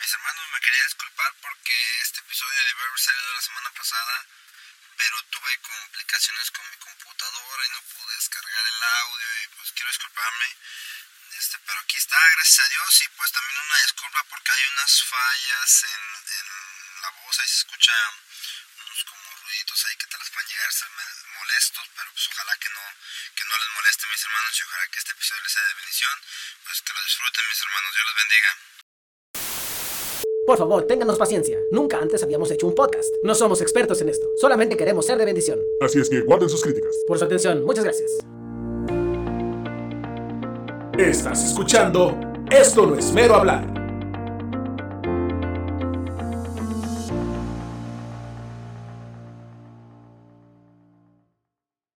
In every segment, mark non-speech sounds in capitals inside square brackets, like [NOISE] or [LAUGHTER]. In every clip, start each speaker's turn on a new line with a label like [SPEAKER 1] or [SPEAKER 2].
[SPEAKER 1] Mis hermanos, me quería disculpar porque este episodio debió haber salido la semana pasada, pero tuve complicaciones con mi computadora y no pude descargar el audio y pues quiero disculparme. Este, pero aquí está, gracias a Dios, y pues también una disculpa porque hay unas fallas en, en la voz, ahí se escucha unos como ruiditos ahí que tal vez puedan llegar a ser molestos, pero pues ojalá que no, que no les moleste mis hermanos y ojalá que este episodio les sea de bendición, pues que lo disfruten mis hermanos, Dios los bendiga.
[SPEAKER 2] Por favor, ténganos paciencia. Nunca antes habíamos hecho un podcast. No somos expertos en esto. Solamente queremos ser de bendición.
[SPEAKER 3] Así es que guarden sus críticas.
[SPEAKER 2] Por su atención, muchas gracias.
[SPEAKER 3] Estás escuchando Esto no es mero hablar.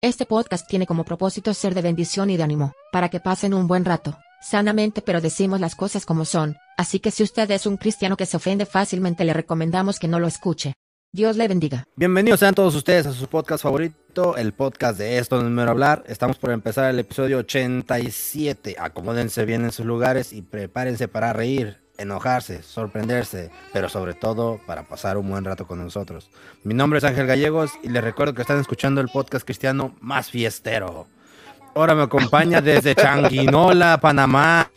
[SPEAKER 4] Este podcast tiene como propósito ser de bendición y de ánimo, para que pasen un buen rato, sanamente pero decimos las cosas como son, así que si usted es un cristiano que se ofende fácilmente le recomendamos que no lo escuche. Dios le bendiga.
[SPEAKER 5] Bienvenidos sean todos ustedes a su podcast favorito, el podcast de Esto no es mero hablar. Estamos por empezar el episodio 87. Acomódense bien en sus lugares y prepárense para reír, enojarse, sorprenderse, pero sobre todo para pasar un buen rato con nosotros. Mi nombre es Ángel Gallegos y les recuerdo que están escuchando el podcast cristiano más fiestero. Ahora me acompaña desde Changuinola, Panamá.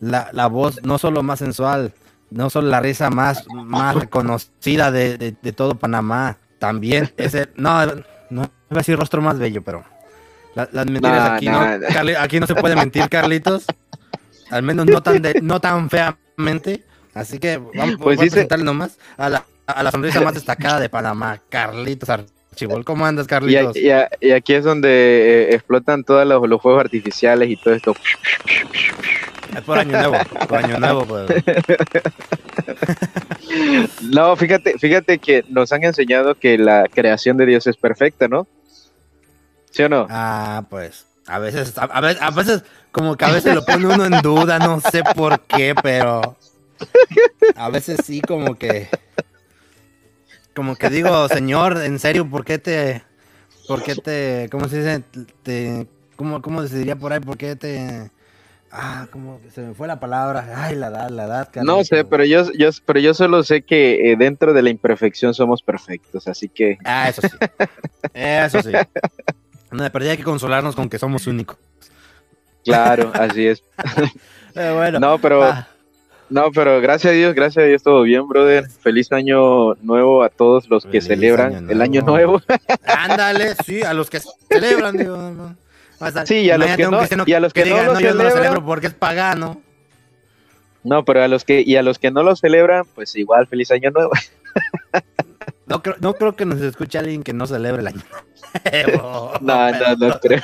[SPEAKER 5] La, la voz no solo más sensual, no solo la risa más, más reconocida de, de, de todo Panamá, también es el, no, no iba a decir rostro más bello, pero la- las mentiras
[SPEAKER 6] No,
[SPEAKER 5] aquí,
[SPEAKER 6] no,
[SPEAKER 5] no. Carli- aquí no se puede mentir, Carlitos. Al menos no tan, de- no tan feamente. Así que vamos
[SPEAKER 6] Pues
[SPEAKER 5] voy a
[SPEAKER 6] dice-
[SPEAKER 5] presentarle nomás a la, a la sonrisa más destacada de Panamá, Carlitos Archibol. [LAUGHS] ¿Cómo andas,
[SPEAKER 6] Y, a-
[SPEAKER 5] Carlitos?
[SPEAKER 6] y a- y aquí es donde eh, explotan todos los, los fuegos artificiales y todo esto.
[SPEAKER 5] Es por año nuevo, por año nuevo. pues. [LAUGHS]
[SPEAKER 6] No, fíjate, fíjate que nos han enseñado que la creación de Dios es perfecta, ¿no? ¿Sí o no?
[SPEAKER 5] Ah, pues, a veces, a, a veces, a veces, como que a veces lo pone uno en duda, no sé por qué, pero [LAUGHS] a veces sí como que, como que digo, [LAUGHS] señor, en serio, ¿por qué te, por qué te, cómo se dice, te, cómo, cómo se diría por ahí, por qué te, ah, como que se me fue la palabra, ay, la edad, la edad,
[SPEAKER 6] No sé, pero yo, yo, pero yo solo sé que eh, dentro de la imperfección somos perfectos, así que
[SPEAKER 5] Ah, eso sí, eso sí. No, de perdida hay que consolarnos con que somos únicos.
[SPEAKER 6] claro, así es.
[SPEAKER 5] Pero [LAUGHS] bueno.
[SPEAKER 6] No, pero
[SPEAKER 5] ah.
[SPEAKER 6] No, pero gracias a Dios, gracias a Dios todo bien, brother. Feliz año nuevo a todos los que
[SPEAKER 5] Feliz
[SPEAKER 6] celebran
[SPEAKER 5] año
[SPEAKER 6] el año
[SPEAKER 5] nuevo. [LAUGHS] Ándale, sí, a los que celebran, digo. no. Hasta-
[SPEAKER 6] Sí, y a los que no- y a los que no lo
[SPEAKER 5] no, yo no lo
[SPEAKER 6] celebran".
[SPEAKER 5] celebro porque es pagano.
[SPEAKER 6] No, pero a los que y a los que no lo celebran, pues igual feliz año nuevo. [LAUGHS]
[SPEAKER 5] No creo, no creo que nos escuche alguien que no celebre el año. nuevo. [LAUGHS]
[SPEAKER 6] No, no, no creo.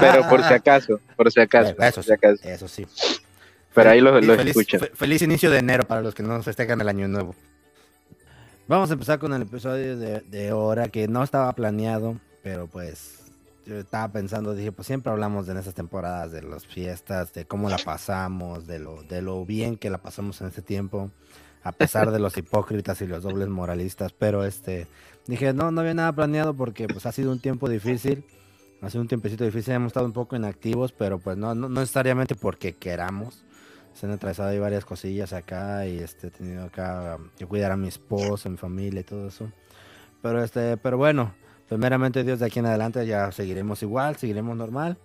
[SPEAKER 6] Pero por si acaso, por si acaso,
[SPEAKER 5] Eso
[SPEAKER 6] por si acaso.
[SPEAKER 5] eso sí.
[SPEAKER 6] Pero ahí lo,
[SPEAKER 5] Y
[SPEAKER 6] lo
[SPEAKER 5] feliz,
[SPEAKER 6] escuchan.
[SPEAKER 5] fe- feliz inicio de enero para los que no festejan el año nuevo. Vamos a empezar con el episodio de, de hora que no estaba planeado, pero pues yo estaba pensando, dije, pues siempre hablamos en esas temporadas de las fiestas, de cómo la pasamos, de lo, de lo bien que la pasamos en ese tiempo, a pesar de los [LAUGHS] hipócritas y los dobles moralistas, pero este, dije, no, no había nada planeado porque pues ha sido un tiempo difícil, ha sido un tiempecito difícil, hemos estado un poco inactivos, pero pues no, no, no necesariamente porque queramos, se han atravesado ahí varias cosillas acá y este he tenido acá um, que cuidar a mi esposa, mi familia y todo eso. Pero este, pero bueno, primeramente Dios de aquí en adelante ya seguiremos igual, seguiremos normal.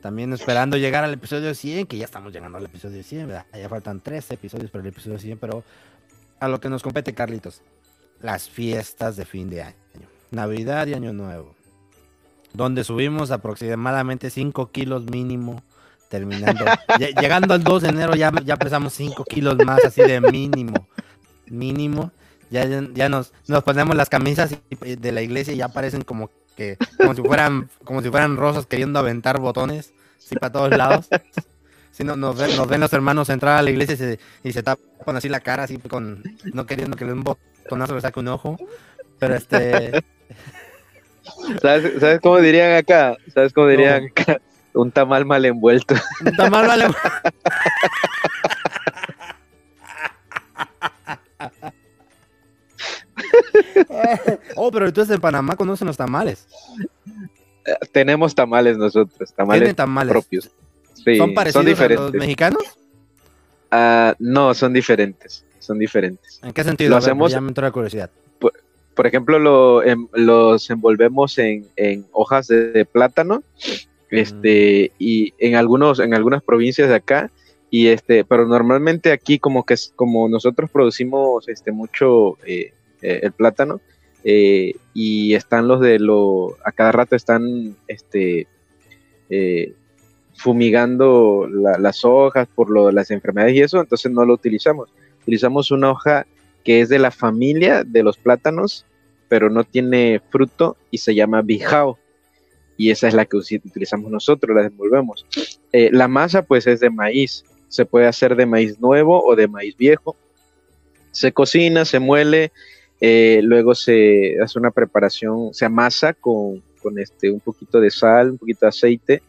[SPEAKER 5] También esperando llegar al episodio 100, que ya estamos llegando al episodio 100, ¿verdad? Ya faltan 13 episodios para el episodio 100, pero a lo que nos compete, Carlitos, las fiestas de fin de año, Navidad y Año Nuevo, donde subimos aproximadamente 5 kilos mínimo terminando. Lle- Llegando al 2 de enero ya, ya pesamos 5 kilos más, así de mínimo. Mínimo. Ya, ya nos, nos ponemos las camisas de la iglesia y ya parecen como que, como si fueran, como si fueran rosas queriendo aventar botones, así para todos lados. Si no, nos, ven, nos ven los hermanos entrar a la iglesia y se, y se tapan así la cara, así con, no queriendo que le un botonazo le saque un ojo. Pero este,
[SPEAKER 6] ¿Sabes, ¿Sabes cómo dirían acá? ¿Sabes cómo dirían acá? Un tamal mal envuelto. [LAUGHS]
[SPEAKER 5] un tamal vale. [LAUGHS] oh, pero entonces en Panamá conocen los tamales.
[SPEAKER 6] Tenemos tamales nosotros, tamales
[SPEAKER 5] tamales.
[SPEAKER 6] propios. Sí,
[SPEAKER 5] ¿Son parecidos a los
[SPEAKER 6] diferentes.
[SPEAKER 5] mexicanos?
[SPEAKER 6] Ah, no, son diferentes. Son diferentes.
[SPEAKER 5] ¿En qué sentido?
[SPEAKER 6] Lo
[SPEAKER 5] ver,
[SPEAKER 6] hacemos-
[SPEAKER 5] Ya me entró la curiosidad.
[SPEAKER 6] Por ejemplo, lo, em- los envolvemos en, en hojas de, de plátano, este, y en algunos, en algunas provincias de acá, y este, pero normalmente aquí como que es- como nosotros producimos este mucho eh, eh, el plátano, eh, y están los de lo, a cada rato están este fumigando la- las hojas por lo, las enfermedades y eso, entonces no lo utilizamos. Utilizamos una hoja que es de la familia de los plátanos, pero no tiene fruto y se llama bijao. Y esa es la que utilizamos nosotros, la envolvemos. Eh, la masa pues es de maíz, se puede hacer de maíz nuevo o de maíz viejo. Se cocina, se muele, eh, luego se hace una preparación, se amasa con, este, un poquito de sal, un poquito de aceite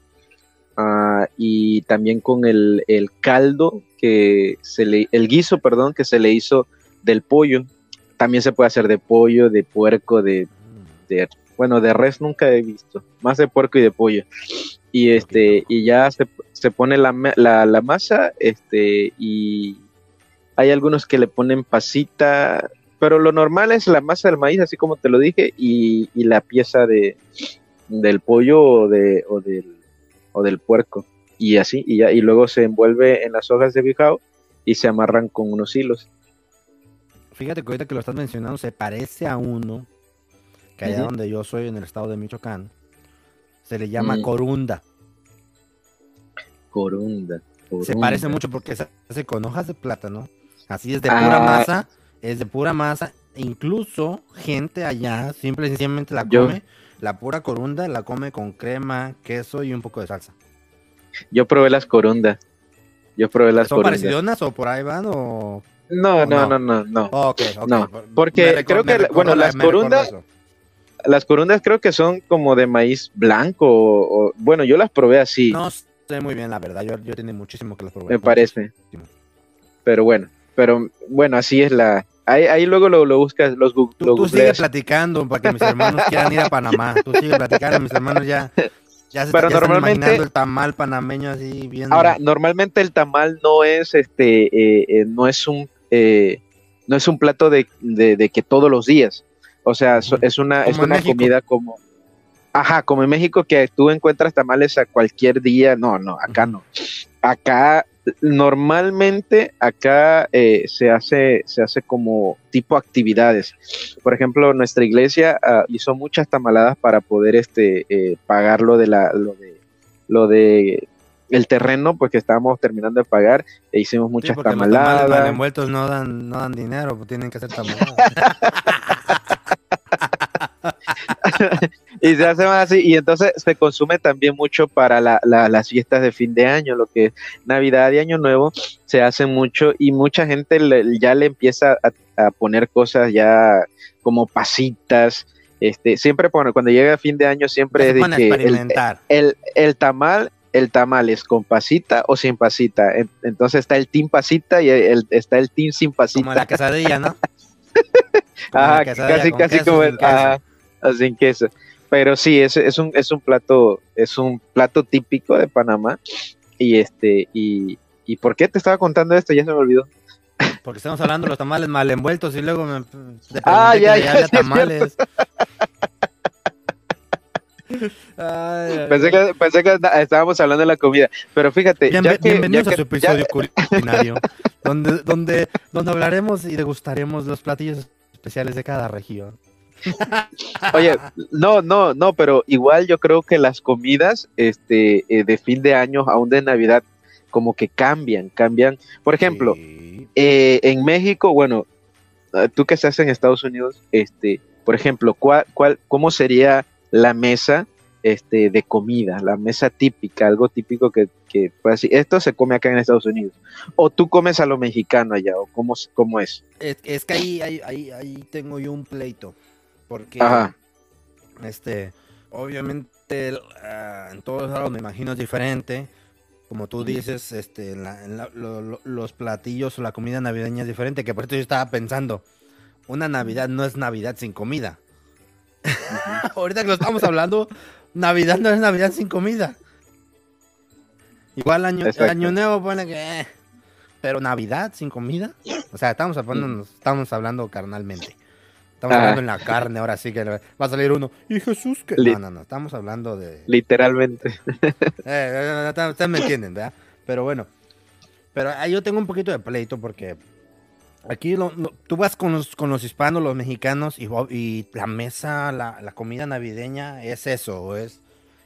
[SPEAKER 6] ah, y también con el, caldo que se le, el guiso, perdón, que se le hizo del pollo. También se puede hacer de pollo, de puerco, de- bueno, de res nunca he visto, más de puerco y de pollo. Y este, y ya se, se pone la, la masa, este, y hay algunos que le ponen pasita, pero lo normal es la masa del maíz, así como te lo dije, y, y la pieza de del pollo o de, o del, o del puerco. Y así, y ya, y luego se envuelve en las hojas de bijao y se amarran con unos hilos.
[SPEAKER 5] Fíjate que ahorita que lo estás mencionando se parece a uno que allá donde yo soy en el estado de Michoacán se le llama
[SPEAKER 6] Mm.
[SPEAKER 5] corunda.
[SPEAKER 6] Corunda.
[SPEAKER 5] Se parece mucho porque se hace con hojas de plátano. Así es de
[SPEAKER 6] Ah.
[SPEAKER 5] pura masa, es de pura masa. Incluso gente allá simple y sencillamente la
[SPEAKER 6] Yo-
[SPEAKER 5] come, la pura corunda la come con crema, queso y un poco de salsa.
[SPEAKER 6] Yo probé las corundas. Yo probé las
[SPEAKER 5] ¿Son
[SPEAKER 6] corundas.
[SPEAKER 5] parecidonas o por ahí van o...?
[SPEAKER 6] No,
[SPEAKER 5] o
[SPEAKER 6] no,
[SPEAKER 5] no?
[SPEAKER 6] no, no, no. No,
[SPEAKER 5] Por-
[SPEAKER 6] porque creo que bueno,
[SPEAKER 5] la-
[SPEAKER 6] las corundas-. Las corundas creo que son como de maíz blanco o, o- bueno, yo las probé así,
[SPEAKER 5] No sé muy bien, la verdad. Yo, yo tiene muchísimo que las probé.
[SPEAKER 6] me parece.
[SPEAKER 5] muchísimo.
[SPEAKER 6] Pero bueno, pero bueno, así es la ahí, ahí luego lo, lo buscas, los
[SPEAKER 5] Tú,
[SPEAKER 6] lo
[SPEAKER 5] tú sigue
[SPEAKER 6] googleas.
[SPEAKER 5] platicando para que mis hermanos quieran ir a Panamá. Tú sigue platicando, mis hermanos ya, ya se
[SPEAKER 6] Pero
[SPEAKER 5] ya están
[SPEAKER 6] normalmente-
[SPEAKER 5] imaginando el tamal panameño así bien.
[SPEAKER 6] Ahora, normalmente el tamal no es este eh, eh, no es un eh, no es un plato de, de- de que todos los días. O sea, so- es una, es
[SPEAKER 5] Como
[SPEAKER 6] una comida como Ajá, como en México que tú encuentras tamales a cualquier día. No, no, acá no. Acá normalmente acá eh, se hace se hace como tipo actividades. Por ejemplo, nuestra iglesia ah, hizo muchas tamaladas para poder este eh, pagar lo de la lo de lo de el terreno, pues que estábamos terminando de pagar e hicimos
[SPEAKER 5] Sí,
[SPEAKER 6] muchas
[SPEAKER 5] porque los tamales mal
[SPEAKER 6] tamaladas.
[SPEAKER 5] envueltos no dan, no dan dinero, pues tienen que hacer tamaladas. [LAUGHS] [LAUGHS]
[SPEAKER 6] y se hace más así y entonces se consume también mucho para la- la- las fiestas de fin de año lo que es navidad y año nuevo se hace mucho y mucha gente le- ya le empieza a, a poner cosas ya como pasitas este siempre pone cuando llega fin de año siempre es de que el, el, el tamal el tamal es con pasita o sin pasita En- entonces está el team pasita y el, está el team sin pasita
[SPEAKER 5] Como la quesadilla, ¿no? [LAUGHS] La quesadilla
[SPEAKER 6] casi, casi
[SPEAKER 5] queso,
[SPEAKER 6] como el. Ajá, sin queso. Pero sí, es, es un, es un plato, es un plato típico de Panamá. Y este, y, y ¿por qué te estaba contando esto? Ya se me olvidó.
[SPEAKER 5] Porque estamos hablando de los tamales mal envueltos y luego me
[SPEAKER 6] Ah,
[SPEAKER 5] que
[SPEAKER 6] ya, ya, es
[SPEAKER 5] tamales. [LAUGHS] Ay,
[SPEAKER 6] Pensé que, pensé que estábamos hablando de la comida. Pero fíjate,
[SPEAKER 5] Bien-
[SPEAKER 6] ya que,
[SPEAKER 5] bienvenidos
[SPEAKER 6] ya
[SPEAKER 5] a su
[SPEAKER 6] que-
[SPEAKER 5] episodio
[SPEAKER 6] ya-
[SPEAKER 5] culinario, donde, donde, donde hablaremos y degustaremos los platillos especiales de cada región.
[SPEAKER 6] Oye, no, no, no, pero igual yo creo que las comidas este, eh, de fin de año, aún de Navidad, como que cambian, cambian. Por ejemplo,
[SPEAKER 5] Sí.
[SPEAKER 6] eh, en México, bueno, eh, tú que estás en Estados Unidos, este, por ejemplo, ¿cuál, cuál, ¿cómo sería la mesa este, de comida, la mesa típica, algo típico que, que pues, así, esto se come acá en Estados Unidos? ¿O tú comes a lo mexicano allá? ¿O cómo, cómo es?
[SPEAKER 5] Es, es que ahí, ahí, ahí, ahí tengo yo un pleito. Porque,
[SPEAKER 6] Ajá.
[SPEAKER 5] este, obviamente, el, ah, en todos lados me imagino es diferente. Como tú dices, este, en la- en la- lo- lo- los platillos o la comida navideña es diferente. Que por eso yo estaba pensando, una Navidad no es Navidad sin comida. [LAUGHS] Ahorita que lo estamos hablando, Navidad no es Navidad sin comida. Igual año,
[SPEAKER 6] Exacto.
[SPEAKER 5] año nuevo pone que... eh, pero Navidad sin comida. O sea, estamos hablando, estamos hablando carnalmente. Estamos
[SPEAKER 6] Ah.
[SPEAKER 5] hablando en la carne, ahora sí que va a salir uno. ¿Y Jesús qué?
[SPEAKER 6] Li-
[SPEAKER 5] No, no, no, estamos hablando de...
[SPEAKER 6] Literalmente. [LAUGHS]
[SPEAKER 5] Eh, eh, eh, Ustedes me entienden, ¿verdad? Pero bueno. Pero ahí yo tengo un poquito de pleito porque aquí lo- lo- tú vas con los, con los hispanos, los mexicanos y la mesa, la, la comida navideña es eso, es,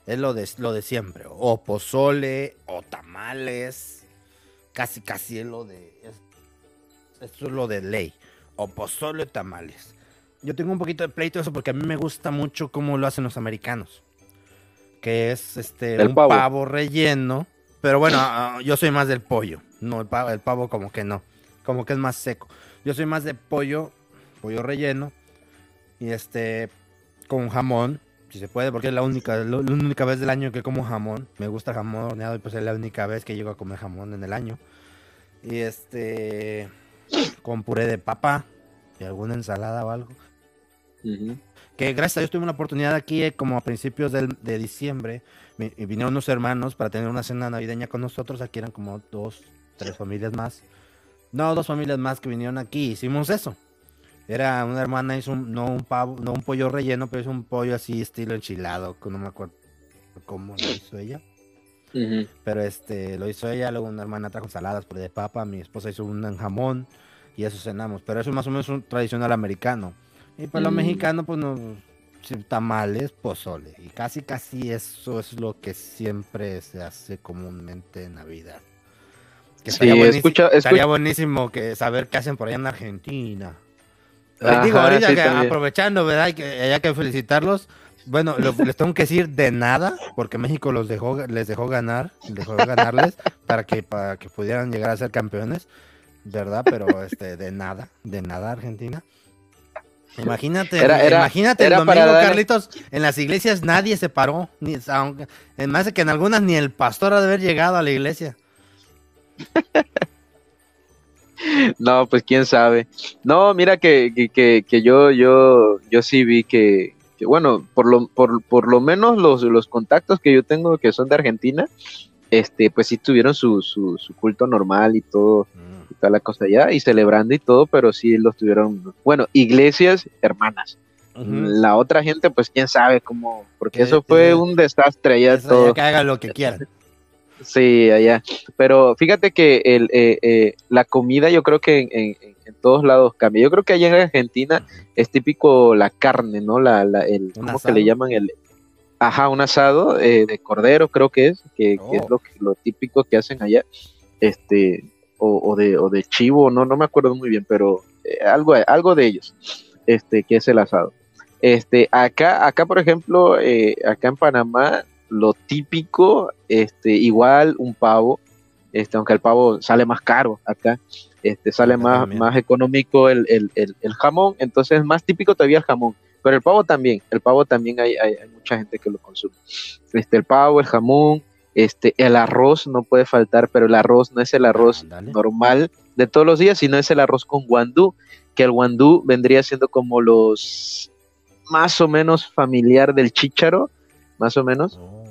[SPEAKER 5] es lo, de, lo de siempre. O pozole, o tamales. Casi, casi es lo de... es- esto es lo de ley. O pozole o tamales. Yo tengo un poquito de pleito de eso porque a mí me gusta mucho cómo lo hacen los americanos. Que es este
[SPEAKER 6] El
[SPEAKER 5] un
[SPEAKER 6] pavo.
[SPEAKER 5] pavo. relleno. Pero bueno, ah, yo soy más del pollo. No, el pavo, el pavo como que no. Como que es más seco. Yo soy más de pollo, pollo relleno. Y este, con jamón, si se puede, porque es la única, la única vez del año que como jamón. Me gusta el jamón horneado y pues es la única vez que llego a comer jamón en el año. Y este, con puré de papa y alguna ensalada o algo. Que gracias a Dios tuve una oportunidad aquí, eh, como a principios del- de diciembre, y vinieron unos hermanos para tener una cena navideña con nosotros. Aquí eran como dos, tres familias más. No, dos familias más que vinieron aquí. Hicimos eso. Era una hermana, hizo un, no un pavo, no un pollo relleno, pero hizo un pollo así estilo enchilado, que no me acuerdo cómo lo hizo ella. Pero este, lo hizo ella, luego una hermana trajo saladas por de papa, mi esposa hizo un jamón y eso cenamos. Pero eso es más o menos un tradicional americano. Y para los
[SPEAKER 6] Mm.
[SPEAKER 5] mexicanos, pues no, tamales, pozole. Y casi, casi eso es lo que siempre se hace comúnmente en Navidad. Que
[SPEAKER 6] Sí,
[SPEAKER 5] estaría, buenísimo,
[SPEAKER 6] escucha- escucha-
[SPEAKER 5] estaría buenísimo que saber qué hacen por allá en Argentina.
[SPEAKER 6] Ajá,
[SPEAKER 5] Digo, ahorita
[SPEAKER 6] sí,
[SPEAKER 5] que
[SPEAKER 6] también.
[SPEAKER 5] aprovechando, ¿verdad? Hay que, hay que felicitarlos. Bueno, lo- les tengo que decir de nada, porque México los dejó, les dejó ganar, dejó ganarles [LAUGHS] para que, para que pudieran llegar a ser campeones, ¿verdad? Pero este, de nada, de nada Argentina. Imagínate,
[SPEAKER 6] Era- era-
[SPEAKER 5] imagínate
[SPEAKER 6] era
[SPEAKER 5] el
[SPEAKER 6] para
[SPEAKER 5] domingo,
[SPEAKER 6] darle-
[SPEAKER 5] Carlitos, en las iglesias nadie se paró, ni, aunque, más de que en algunas ni el pastor ha de haber llegado a la iglesia. [LAUGHS]
[SPEAKER 6] No, pues quién sabe. No, mira que, que, que, que yo, yo, yo sí vi que, que, bueno, por lo, por, por lo menos los, los contactos que yo tengo que son de Argentina, este, pues sí tuvieron su, su, su culto normal y todo, y toda la cosa allá, y celebrando y todo, pero sí los tuvieron, bueno, iglesias hermanas. La otra gente, pues quién sabe cómo, porque
[SPEAKER 5] Que-
[SPEAKER 6] eso fue un desastre allá todo.
[SPEAKER 5] que hagan lo que quieran. [LAUGHS]
[SPEAKER 6] Sí, allá. Pero fíjate que el, eh, eh, la comida yo creo que en, en- en todos lados cambia. Yo creo que allá en Argentina es típico la carne, ¿no? La, la, el,
[SPEAKER 5] ¿Un
[SPEAKER 6] ¿Cómo que le llaman? el Ajá, un asado eh, de cordero creo que es, que, que es
[SPEAKER 5] Oh.
[SPEAKER 6] lo, que- lo típico que hacen allá. Este, o, o de, o de chivo, no, no me acuerdo muy bien, pero eh, algo, algo de ellos, este, que es el asado. Este, acá, acá por ejemplo, eh, acá en Panamá, lo típico, este, igual un pavo, este, aunque el pavo sale más caro acá, este, sale
[SPEAKER 5] Acá
[SPEAKER 6] más,
[SPEAKER 5] también.
[SPEAKER 6] más económico el, el, el, el jamón, entonces es más típico todavía el jamón, pero el pavo también, el pavo también hay, hay, hay mucha gente que lo consume. Este, el pavo, el jamón, este, el arroz no puede faltar, pero el arroz no es el arroz normal de todos los días, sino es el arroz con guandú, que el guandú vendría siendo como los más o menos familiar del chícharo, más o menos,
[SPEAKER 5] Oh.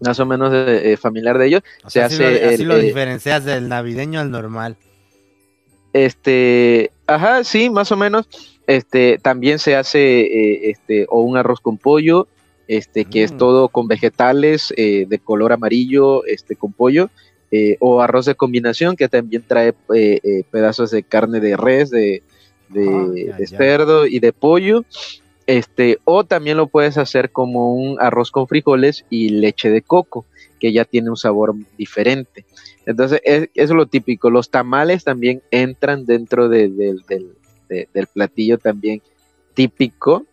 [SPEAKER 6] más o menos eh, eh, familiar de ellos.
[SPEAKER 5] O
[SPEAKER 6] Se
[SPEAKER 5] sea, así,
[SPEAKER 6] hace
[SPEAKER 5] lo, así
[SPEAKER 6] el,
[SPEAKER 5] lo
[SPEAKER 6] eh,
[SPEAKER 5] diferencias del navideño al normal.
[SPEAKER 6] Este, ajá, sí, más o menos. Este, también se hace eh, este, o un arroz con pollo, este, que es
[SPEAKER 5] Mm.
[SPEAKER 6] todo con vegetales eh, de color amarillo, este, con pollo, eh, o arroz de combinación, que también trae eh, pedazos de carne de res, de, de,
[SPEAKER 5] Ah,
[SPEAKER 6] de cerdo y de pollo. Este, o también lo puedes hacer como un arroz con frijoles y leche de coco, que ya tiene un sabor diferente. Entonces, es, eso es lo típico. Los tamales también entran dentro de- del- del- de- del platillo también típico.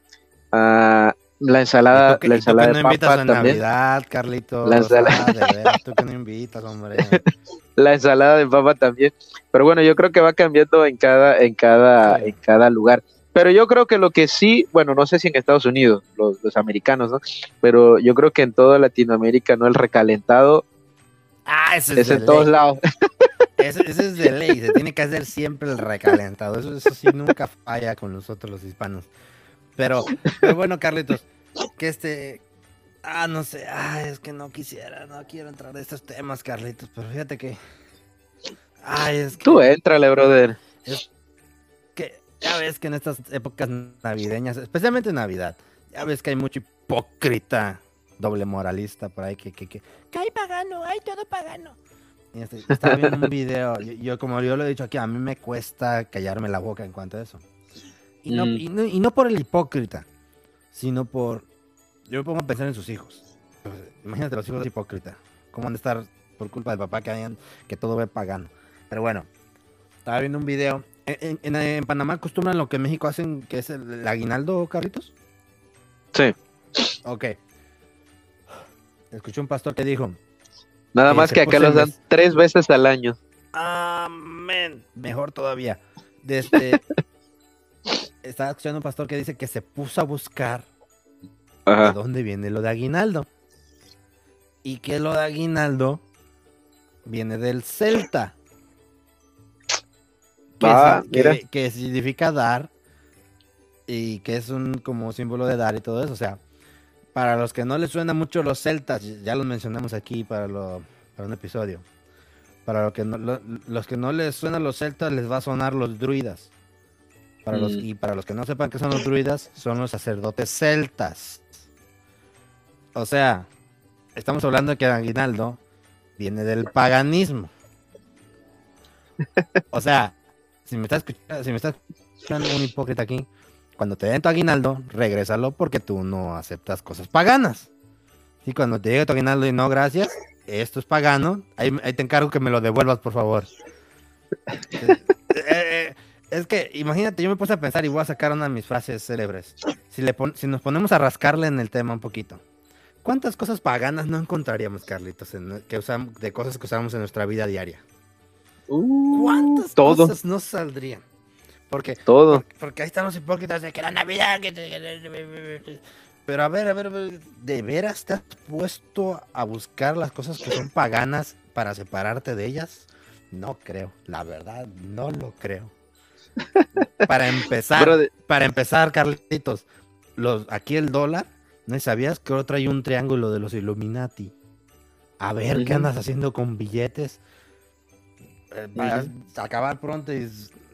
[SPEAKER 6] Ah, la
[SPEAKER 5] ¿Y
[SPEAKER 6] ensalada,
[SPEAKER 5] que-
[SPEAKER 6] la
[SPEAKER 5] y tú que
[SPEAKER 6] ensalada
[SPEAKER 5] no
[SPEAKER 6] de papa
[SPEAKER 5] en
[SPEAKER 6] también.
[SPEAKER 5] Navidad, Carlitos.
[SPEAKER 6] La ensalada-
[SPEAKER 5] Ah, de veras, tú que no invitas, hombre. [LAUGHS]
[SPEAKER 6] La ensalada de papa también. Pero bueno, yo creo que va cambiando en cada, en cada,
[SPEAKER 5] Sí.
[SPEAKER 6] en cada lugar. Pero yo creo que lo que sí, bueno, no sé si en Estados Unidos, los, los americanos, ¿no? Pero yo creo que en toda Latinoamérica, ¿no? El recalentado
[SPEAKER 5] Ah, ese es,
[SPEAKER 6] es
[SPEAKER 5] de
[SPEAKER 6] en todos lados. [LAUGHS]
[SPEAKER 5] Ese, ese es de ley, se tiene que hacer siempre el recalentado. Eso, eso sí nunca falla con nosotros los hispanos. Pero, pero bueno, Carlitos, que este. Ah, no sé, ah, es que no quisiera, no quiero entrar en estos temas, Carlitos, pero fíjate que. Ay, es que,
[SPEAKER 6] Tú éntrale, brother.
[SPEAKER 5] que ya ves que en estas épocas navideñas, especialmente en Navidad, ya ves que hay mucho hipócrita, doble moralista por ahí que, que, que, que hay pagano, hay todo pagano. Y este, estaba viendo un video, yo, yo, como yo lo he dicho aquí, a mí me cuesta callarme la boca en cuanto a eso. Y no,
[SPEAKER 6] Mm.
[SPEAKER 5] y no, y no por el hipócrita, sino por... Yo me pongo a pensar en sus hijos. Imagínate los hijos de hipócrita. ¿Cómo van a estar por culpa del papá que hayan, que todo ve pagano? Pero bueno, estaba viendo un video. En, en- en Panamá acostumbran lo que en México hacen, que es el, el aguinaldo, Carlitos.
[SPEAKER 6] Sí.
[SPEAKER 5] Ok. Escuché un pastor que dijo,
[SPEAKER 6] Nada
[SPEAKER 5] Que
[SPEAKER 6] más que acá los dan
[SPEAKER 5] mes-
[SPEAKER 6] tres veces al año.
[SPEAKER 5] Amén. Mejor todavía. De este, [LAUGHS] estaba escuchando un pastor que dice que se puso a buscar de
[SPEAKER 6] Ajá.
[SPEAKER 5] dónde viene lo de aguinaldo. Y que lo de aguinaldo viene del celta. Que,
[SPEAKER 6] Ah,
[SPEAKER 5] que- que significa dar y que es un como símbolo de dar y todo eso. O sea, para los que no les suena mucho los celtas, ya los mencionamos aquí para, lo, para un episodio. Para lo que no- lo- los que no les suenan los celtas, les va a sonar los druidas. Para los, y para los que no sepan qué son los druidas, son los sacerdotes celtas. O sea, estamos hablando de que el aguinaldo viene del paganismo. O sea, si me estás escuchando, si me estás escuchando un hipócrita aquí, cuando te den tu aguinaldo, regrésalo porque tú no aceptas cosas paganas. Y cuando te llegue tu aguinaldo y no, gracias, esto es pagano, ahí, ahí te encargo que me lo devuelvas, por favor. [LAUGHS] Es que, imagínate, yo me puse a pensar y voy a sacar una de mis frases célebres. Si, le pon- si nos ponemos a rascarle en el tema un poquito. ¿Cuántas cosas paganas no encontraríamos, Carlitos, en- que usamos, de cosas que usamos en nuestra vida diaria? ¿Cuántas
[SPEAKER 6] Uh, todo,
[SPEAKER 5] cosas no saldrían? Porque,
[SPEAKER 6] todo.
[SPEAKER 5] porque, porque ahí están los hipócritas de que la Navidad... que Pero a ver, a ver, a ver, ¿de veras te has puesto a buscar las cosas que son paganas para separarte de ellas? No creo, la verdad, no lo creo. Para empezar, para empezar, Carlitos, los, aquí el dólar, ¿no sabías que ahora trae un triángulo de los Illuminati? A ver qué andas haciendo con billetes. Eh, para
[SPEAKER 6] Ujú.
[SPEAKER 5] acabar pronto y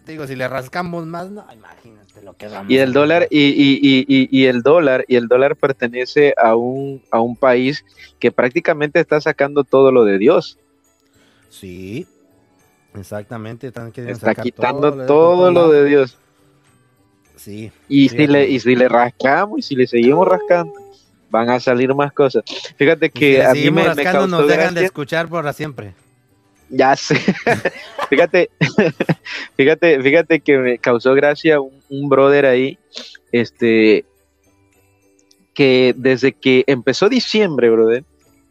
[SPEAKER 5] digo, si le rascamos más, no, imagínate lo que vamos
[SPEAKER 6] y
[SPEAKER 5] a
[SPEAKER 6] el dólar y, y, y, y, y el dólar y el dólar pertenece a un a un país que prácticamente está sacando todo lo de Dios
[SPEAKER 5] Sí, exactamente. Están queriendo
[SPEAKER 6] está
[SPEAKER 5] sacar
[SPEAKER 6] quitando
[SPEAKER 5] todo,
[SPEAKER 6] todo lo de
[SPEAKER 5] Dios. Sí,
[SPEAKER 6] y si le y si le rascamos y si le seguimos rascando van a salir más cosas fíjate
[SPEAKER 5] si
[SPEAKER 6] que
[SPEAKER 5] le
[SPEAKER 6] a mí
[SPEAKER 5] seguimos
[SPEAKER 6] me, me
[SPEAKER 5] rascando,
[SPEAKER 6] causó
[SPEAKER 5] nos dejan de escuchar por siempre.
[SPEAKER 6] ya sé [LAUGHS] fíjate [LAUGHS] fíjate fíjate que me causó gracia un, un brother ahí este que desde que empezó diciembre brother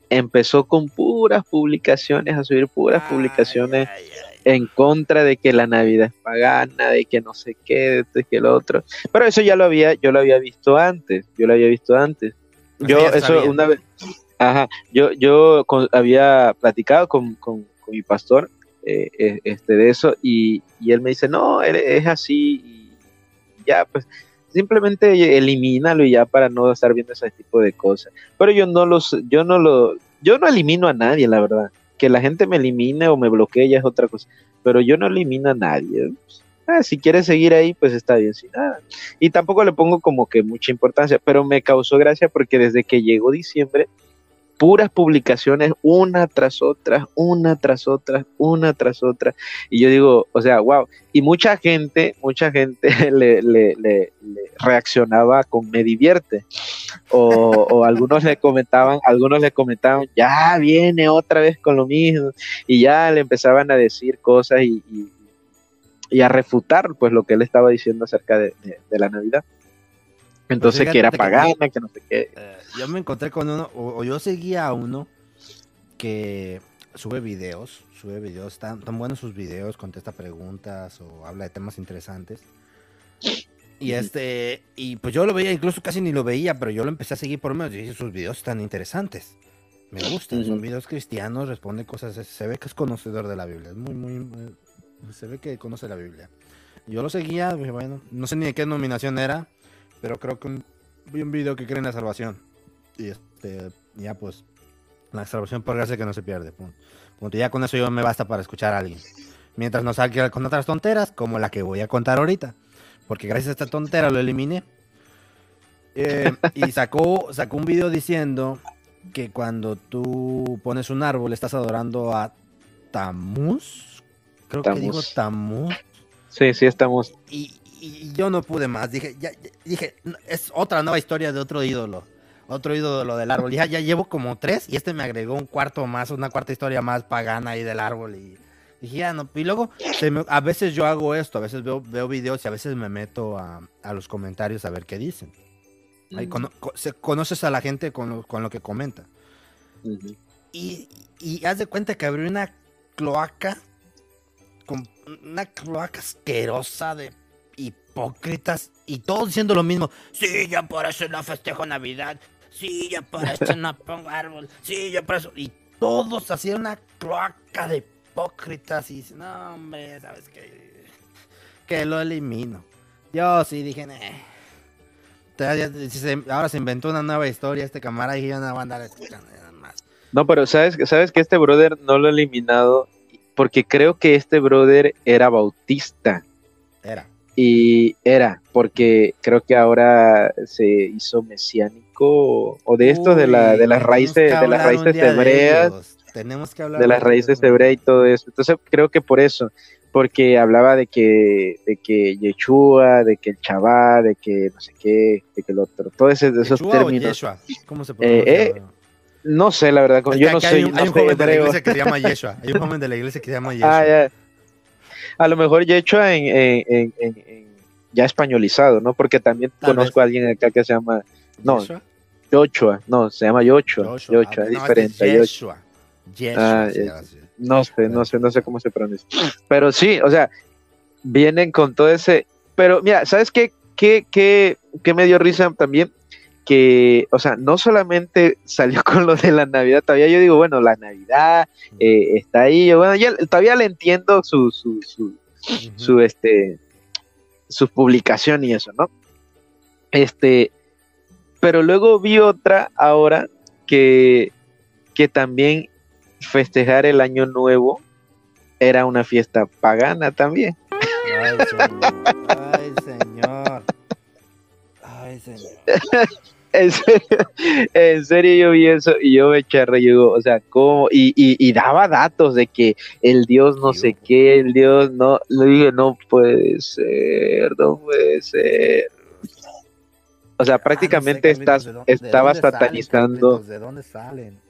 [SPEAKER 6] empezó con puras publicaciones a subir puras publicaciones
[SPEAKER 5] ay, ay.
[SPEAKER 6] En contra de que la Navidad es pagana, de que no sé qué, de que lo otro. Pero eso ya lo había, yo lo había visto antes, yo lo había visto antes. Yo eso
[SPEAKER 5] sabía.
[SPEAKER 6] una vez, ajá, yo yo con- había platicado con, con- con mi pastor eh, eh, este de eso y, y él me dice no, él es así y ya pues simplemente elimínalo y ya para no estar viendo ese tipo de cosas. Pero yo no los, yo no lo, yo no elimino a nadie, la verdad que la gente me elimine o me bloquee ya es otra cosa, pero yo no elimino a nadie. Ah, si quiere seguir ahí, pues está bien, sin nada. Y tampoco le pongo como que mucha importancia, pero me causó gracia porque desde que llegó diciembre, puras publicaciones, una tras otra, una tras otra, una tras otra. Y yo digo, o sea, wow. Y mucha gente, mucha gente [LAUGHS] le, le, le, le reaccionaba con me divierte. O, algunos le comentaban, algunos le comentaban, ya viene otra vez con lo mismo. Y ya le empezaban a decir cosas y, a refutar pues lo que él estaba diciendo acerca de la Navidad. Entonces
[SPEAKER 5] fíjate
[SPEAKER 6] que era pagana, que no sé qué.
[SPEAKER 5] Eh, yo me encontré con uno, o, o yo seguía a uno que sube videos, sube videos, tan, tan buenos sus videos, contesta preguntas o habla de temas interesantes. Y este, y pues yo lo veía, incluso casi ni lo veía, pero yo lo empecé a seguir por medio y dije, sus videos están interesantes. Me gustan, son videos cristianos, responde cosas, se- ve que es conocedor de la Biblia, es muy, muy, muy- se ve que conoce la Biblia. Yo lo seguía, bueno, no sé ni de qué nominación era, pero creo que un- vi un video que cree en la salvación. Y este, ya pues, la salvación por gracia que no se pierde. Punto. Punto. Ya con eso yo me basta para escuchar a alguien. Mientras no salga con otras tonteras, como la que voy a contar ahorita. Porque gracias a esta tontera lo eliminé. Eh, y sacó, sacó un video diciendo que cuando tú pones un árbol estás adorando a Tamuz. Creo que digo.
[SPEAKER 6] Tamuz. Sí, sí, estamos.
[SPEAKER 5] Y, y yo no pude más. Dije, ya, ya- dije, "No, es otra nueva historia de otro ídolo. Otro ídolo del árbol. Ya, ya llevo como tres y este me agregó un cuarto más, una cuarta historia más pagana ahí del árbol. Y dije, ya no. Y luego, se me- a veces yo hago esto, a veces veo, veo videos y a veces me meto a, a los comentarios a ver qué dicen. Ahí cono- co- se- conoces a la gente con lo, con lo que comenta. Y, y haz de cuenta que abrió una cloaca, con una cloaca asquerosa de hipócritas y todos diciendo lo mismo. Sí, yo por eso no festejo Navidad. Sí, yo por eso no [LAUGHS] pongo árbol. Sí, yo por eso. Y todos hacían una cloaca de hipócritas y dicen, no, hombre, ¿sabes qué? Que lo elimino. Yo sí dije, se- Ahora se inventó una nueva historia este camarada y yo no voy a andar escuchando nada más.
[SPEAKER 6] No, pero sabes, sabes que este brother no lo he eliminado porque creo que este brother era bautista
[SPEAKER 5] Era.
[SPEAKER 6] Y era porque creo que ahora se hizo mesiánico o de esto de la de las raíces de las raíces
[SPEAKER 5] de
[SPEAKER 6] hebreas
[SPEAKER 5] ellos. Tenemos que hablar
[SPEAKER 6] de las raíces hebreas y todo eso. Entonces creo que por eso, porque hablaba de que, de que Yeshua, de que el Chabá, de que no sé qué, de que el otro, todos esos, esos
[SPEAKER 5] ¿Yeshua o
[SPEAKER 6] términos.
[SPEAKER 5] Yeshua? ¿Cómo se
[SPEAKER 6] Eh,
[SPEAKER 5] pronuncia?
[SPEAKER 6] eh, No sé, la verdad, yo no sé,
[SPEAKER 5] hay un,
[SPEAKER 6] no
[SPEAKER 5] hay un
[SPEAKER 6] sé
[SPEAKER 5] joven de la iglesia que se llama [LAUGHS] Yeshua. Hay un joven de la iglesia que se llama Yeshua.
[SPEAKER 6] Ah, ya. A lo mejor Yeshua en, en- en- ya españolizado, ¿no? Porque también
[SPEAKER 5] Tal
[SPEAKER 6] conozco a alguien acá que se llama no,
[SPEAKER 5] Yeshua.
[SPEAKER 6] Yochua, no, se llama
[SPEAKER 5] Joshua.
[SPEAKER 6] Yochua,
[SPEAKER 5] Ah,
[SPEAKER 6] es diferente.
[SPEAKER 5] este es
[SPEAKER 6] a Yochua.
[SPEAKER 5] Yeshua. Yeshua
[SPEAKER 6] Ah,
[SPEAKER 5] así.
[SPEAKER 6] No sé, no sé, no sé cómo se pronuncia. Pero sí, o sea, vienen con todo ese. Pero mira, ¿sabes qué, qué, qué, qué me dio risa también? Que, o sea, no solamente salió [LAUGHS] con lo de la Navidad, todavía yo digo, bueno, la Navidad eh, está ahí, yo, bueno, ya, todavía le entiendo su, su, su, su, este, su publicación y eso, ¿no? Este, pero luego vi otra ahora que, que también festejar el año nuevo era una fiesta pagana también.
[SPEAKER 5] Ay, señor. Ay, señor. Ay, señor. [LAUGHS]
[SPEAKER 6] En serio, en serio yo vi eso y yo me yo digo, o sea, ¿cómo? Y, y, y daba datos de que el Dios no sé qué, el Dios no, le dije, no puede ser, no puede ser. O sea, prácticamente
[SPEAKER 5] Ah, no sé, Carlitos,
[SPEAKER 6] estás,
[SPEAKER 5] ¿de dónde- de
[SPEAKER 6] estabas
[SPEAKER 5] dónde salen,
[SPEAKER 6] satanizando.
[SPEAKER 5] ¿De dónde salen?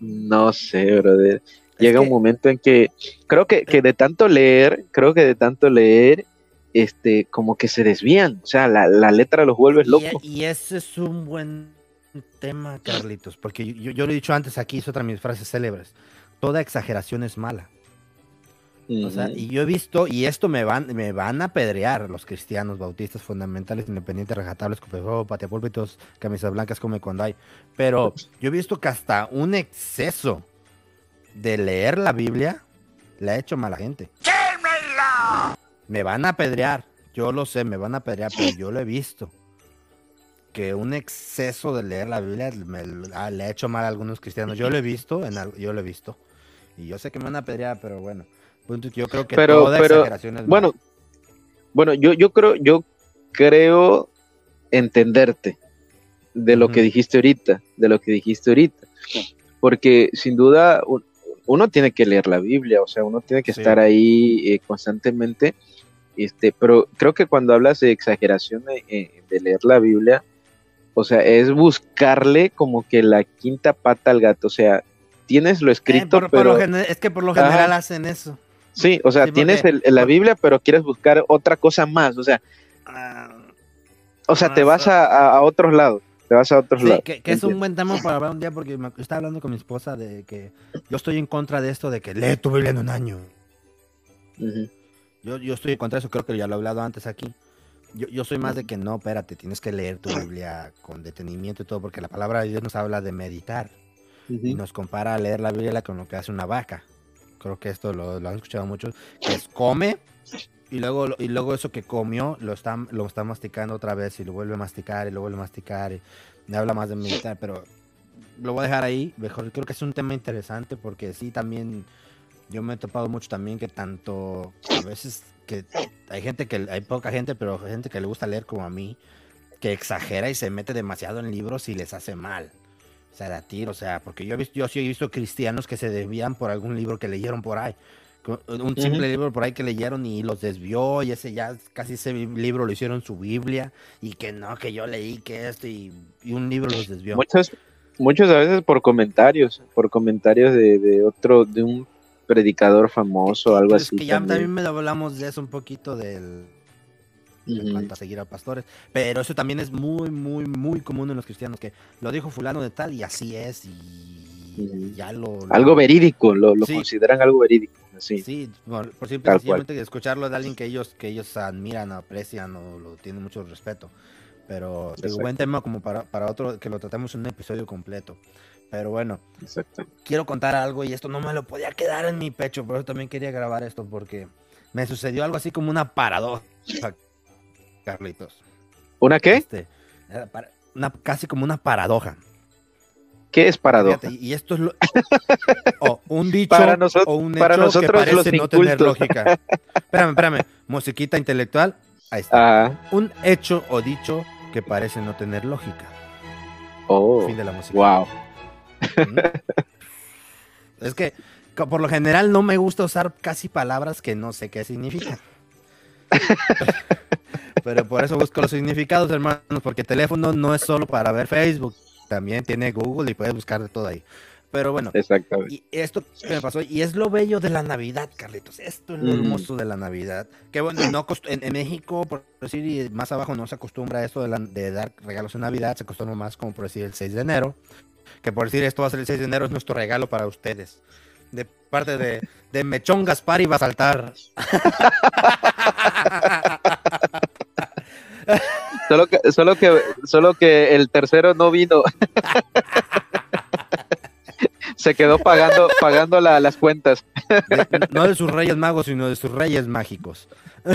[SPEAKER 6] No sé, brother. Llega un
[SPEAKER 5] que-
[SPEAKER 6] momento en que creo que, que de tanto leer, creo que de tanto leer, este, como que se desvían. O sea, la, la letra los vuelve
[SPEAKER 5] Y,
[SPEAKER 6] loco.
[SPEAKER 5] y ese es un buen tema, Carlitos, porque yo, yo lo he dicho antes aquí, es otra de mis frases célebres. Toda exageración es mala. O sea, y yo he visto, y esto me van, me van a pedrear los cristianos, bautistas, fundamentales, independientes, rejatables, copefuego, patiapúlpitos, camisas blancas, come condai. Pero yo he visto que hasta un exceso de leer la Biblia le ha hecho mala gente. Me van a apedrear, yo lo sé, me van a apedrear, pero yo lo he visto. Que un exceso de leer la Biblia me- ah, le ha hecho mal a algunos cristianos. Yo lo he visto, en yo lo he visto. Y yo sé que me van a apedrear, pero bueno. Yo creo que
[SPEAKER 6] Pero-
[SPEAKER 5] toda
[SPEAKER 6] pero,
[SPEAKER 5] exageración es
[SPEAKER 6] Bueno, bueno, yo, yo creo, yo creo entenderte de lo que dijiste ahorita, de lo que dijiste ahorita. Porque sin duda un- uno tiene que leer la Biblia, o sea, uno tiene que
[SPEAKER 5] Sí.
[SPEAKER 6] estar ahí eh, constantemente. Este, pero creo que cuando hablas de exageración eh, de leer la Biblia, o sea, es buscarle como que la quinta pata al gato. O sea, tienes lo
[SPEAKER 5] Eh,
[SPEAKER 6] escrito,
[SPEAKER 5] por
[SPEAKER 6] pero
[SPEAKER 5] lo es que por lo
[SPEAKER 6] Ajá.
[SPEAKER 5] general hacen eso.
[SPEAKER 6] sí, o sea,
[SPEAKER 5] Sí,
[SPEAKER 6] tienes el- la Biblia, pero quieres buscar otra cosa más. O sea, o sea,
[SPEAKER 5] Ah,
[SPEAKER 6] te vas a, a- otros lados. Te vas a otros
[SPEAKER 5] Sí,
[SPEAKER 6] lados.
[SPEAKER 5] que, que es un buen tema para hablar un día porque me estaba hablando con mi esposa de que yo estoy en contra de esto de que lee tu Biblia en un año.
[SPEAKER 6] Ujú.
[SPEAKER 5] Yo, yo estoy en contra de eso, creo que ya lo he hablado antes aquí. Yo, yo soy más de que no, espérate, tienes que leer tu Biblia con detenimiento y todo, porque la palabra de Dios nos habla de meditar y nos compara a leer la Biblia con lo que hace una vaca. Creo que esto lo, lo han escuchado muchos, que es come y luego, y luego eso que comió lo está, lo está masticando otra vez y lo vuelve a masticar y lo vuelve a masticar y me habla más de meditar, pero lo voy a dejar ahí. Mejor creo que es un tema interesante porque sí también yo me he topado mucho también que tanto a veces que hay gente que hay poca gente, pero gente que le gusta leer como a mí, que exagera y se mete demasiado en libros y les hace mal. O sea, de tiro, o sea, porque yo he visto, yo sí he visto cristianos que se desvían por algún libro que leyeron por ahí. Un simple libro por ahí que leyeron y los desvió y ese ya casi ese libro lo hicieron su Biblia y que no, que yo leí que esto y, y un libro los desvió.
[SPEAKER 6] Muchos, muchos a veces por comentarios, por comentarios de, de otro, de un predicador famoso, algo
[SPEAKER 5] Pues
[SPEAKER 6] así.
[SPEAKER 5] que ya
[SPEAKER 6] también.
[SPEAKER 5] también me hablamos de eso un poquito del en a seguir a pastores, pero eso también es muy muy muy común en los cristianos que lo dijo fulano de tal y así es y ya lo, lo-
[SPEAKER 6] Algo verídico, lo, lo
[SPEAKER 5] Sí.
[SPEAKER 6] consideran algo verídico. Sí.
[SPEAKER 5] Sí, por, por simple sencillamente escucharlo de alguien que ellos que ellos admiran, aprecian o lo tienen mucho respeto. Pero digo, buen tema como para, para otro que lo tratemos en un episodio completo. Pero bueno,
[SPEAKER 6] Exacto.
[SPEAKER 5] quiero contar algo y esto no me lo podía quedar en mi pecho, por eso también quería grabar esto porque me sucedió algo así como una paradoja, Carlitos.
[SPEAKER 6] ¿Una qué?
[SPEAKER 5] Este, para- una, casi como una paradoja.
[SPEAKER 6] ¿Qué es paradoja?
[SPEAKER 5] Fíjate, y esto es lo, o un dicho
[SPEAKER 6] Para
[SPEAKER 5] o un
[SPEAKER 6] para
[SPEAKER 5] hecho
[SPEAKER 6] nosotros
[SPEAKER 5] que parece
[SPEAKER 6] los
[SPEAKER 5] no tener lógica. Espérame, espérame. Musiquita intelectual. Ahí está.
[SPEAKER 6] Ah,
[SPEAKER 5] Un hecho o dicho que parece no tener lógica.
[SPEAKER 6] oh,
[SPEAKER 5] Fin de la música.
[SPEAKER 6] wow. [LAUGHS]
[SPEAKER 5] Es que por lo general no me gusta usar casi palabras que no sé qué significan. [LAUGHS] Pero por eso busco los significados, hermanos, porque teléfono no es solo para ver Facebook, también tiene Google y puedes buscar de todo ahí. Pero bueno,
[SPEAKER 6] Exactamente.
[SPEAKER 5] y esto que me pasó, y es lo bello de la Navidad, Carlitos. Esto es lo
[SPEAKER 6] Mm.
[SPEAKER 5] hermoso de la Navidad. Que bueno, no cost- en, en México, por decir, y más abajo no se acostumbra a esto de, la- de dar regalos en Navidad, se acostumbra más como por decir el 6 de enero. Que por decir esto va a ser el 6 de enero, es nuestro regalo para ustedes. De parte de, de Mechón Gaspar y va a saltar. [LAUGHS]
[SPEAKER 6] Solo que, solo que, solo que el tercero no vino. Se quedó pagando, pagando la- las cuentas.
[SPEAKER 5] De- no de sus reyes magos, sino de sus reyes mágicos. [LAUGHS]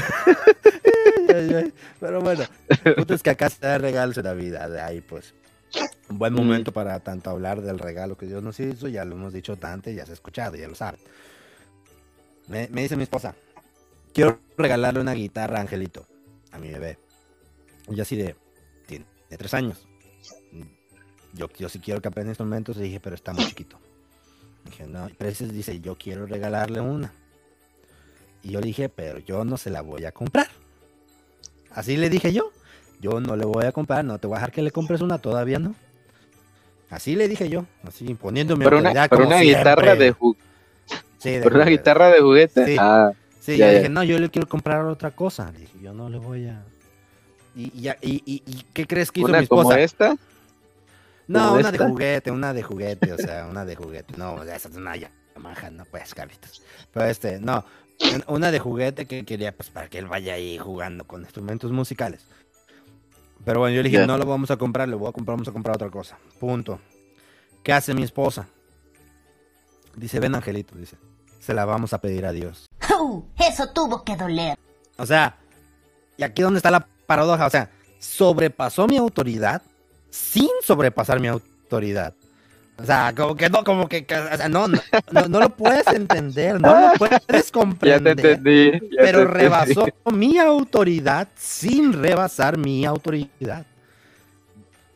[SPEAKER 5] Pero bueno, el punto es que acá se da regalos de Navidad. Ahí pues, un buen
[SPEAKER 6] Mm.
[SPEAKER 5] momento para tanto hablar del regalo que Dios nos hizo. Ya lo hemos dicho tanto, ya se ha escuchado, ya lo saben. Me, me dice mi esposa, quiero regalarle una guitarra Angelito, a mi bebé. Y así de, tiene de tres años. Yo, yo sí quiero que aprenda instrumentos. Y dije, pero está muy chiquito. Dije, no, pero ese dice, yo quiero regalarle una. Y yo dije, pero yo no se la voy a comprar. Así le dije yo, yo no le voy a comprar, no te voy a dejar que le compres una, todavía no. Así le dije yo, así poniendo mi
[SPEAKER 6] Pero una,
[SPEAKER 5] autoridad
[SPEAKER 6] pero
[SPEAKER 5] como
[SPEAKER 6] una guitarra de ju-
[SPEAKER 5] Sí, de
[SPEAKER 6] pero una
[SPEAKER 5] juguete.
[SPEAKER 6] guitarra de juguete.
[SPEAKER 5] Sí.
[SPEAKER 6] Ah,
[SPEAKER 5] Sí,
[SPEAKER 6] Ya,
[SPEAKER 5] yo
[SPEAKER 6] ya.
[SPEAKER 5] dije, no, yo le quiero comprar otra cosa. Le dije, yo no le voy a... ¿Y, y, ya- y, y- y qué crees que hizo mi
[SPEAKER 6] una como
[SPEAKER 5] esposa?
[SPEAKER 6] esta.
[SPEAKER 5] No,
[SPEAKER 6] ¿Como
[SPEAKER 5] una de juguete, una de juguete, o sea, una de juguete. No, esa es una Yamaha, no puedes, Carlitos. Pero este, no, un- una de juguete que quería, pues, para que él vaya ahí jugando con instrumentos musicales. Pero bueno, yo le dije, no lo vamos a comprar, le voy a comprar, vamos a comprar otra cosa. Punto. ¿Qué hace mi esposa? Dice, ven, Angelito, dice, se la vamos a pedir a Dios.
[SPEAKER 7] ¡Uh! Eso tuvo que doler.
[SPEAKER 5] O sea, y aquí donde está la paradoja, o sea, sobrepasó mi autoridad sin sobrepasar mi autoridad. O sea, como que no, como que, que- o sea, no, no, no, no lo puedes entender, no lo [LAUGHS] puedes
[SPEAKER 6] Ya te
[SPEAKER 5] comprender.
[SPEAKER 6] entendí. ya te
[SPEAKER 5] Pero
[SPEAKER 6] entendí.
[SPEAKER 5] rebasó mi autoridad sin rebasar mi autoridad.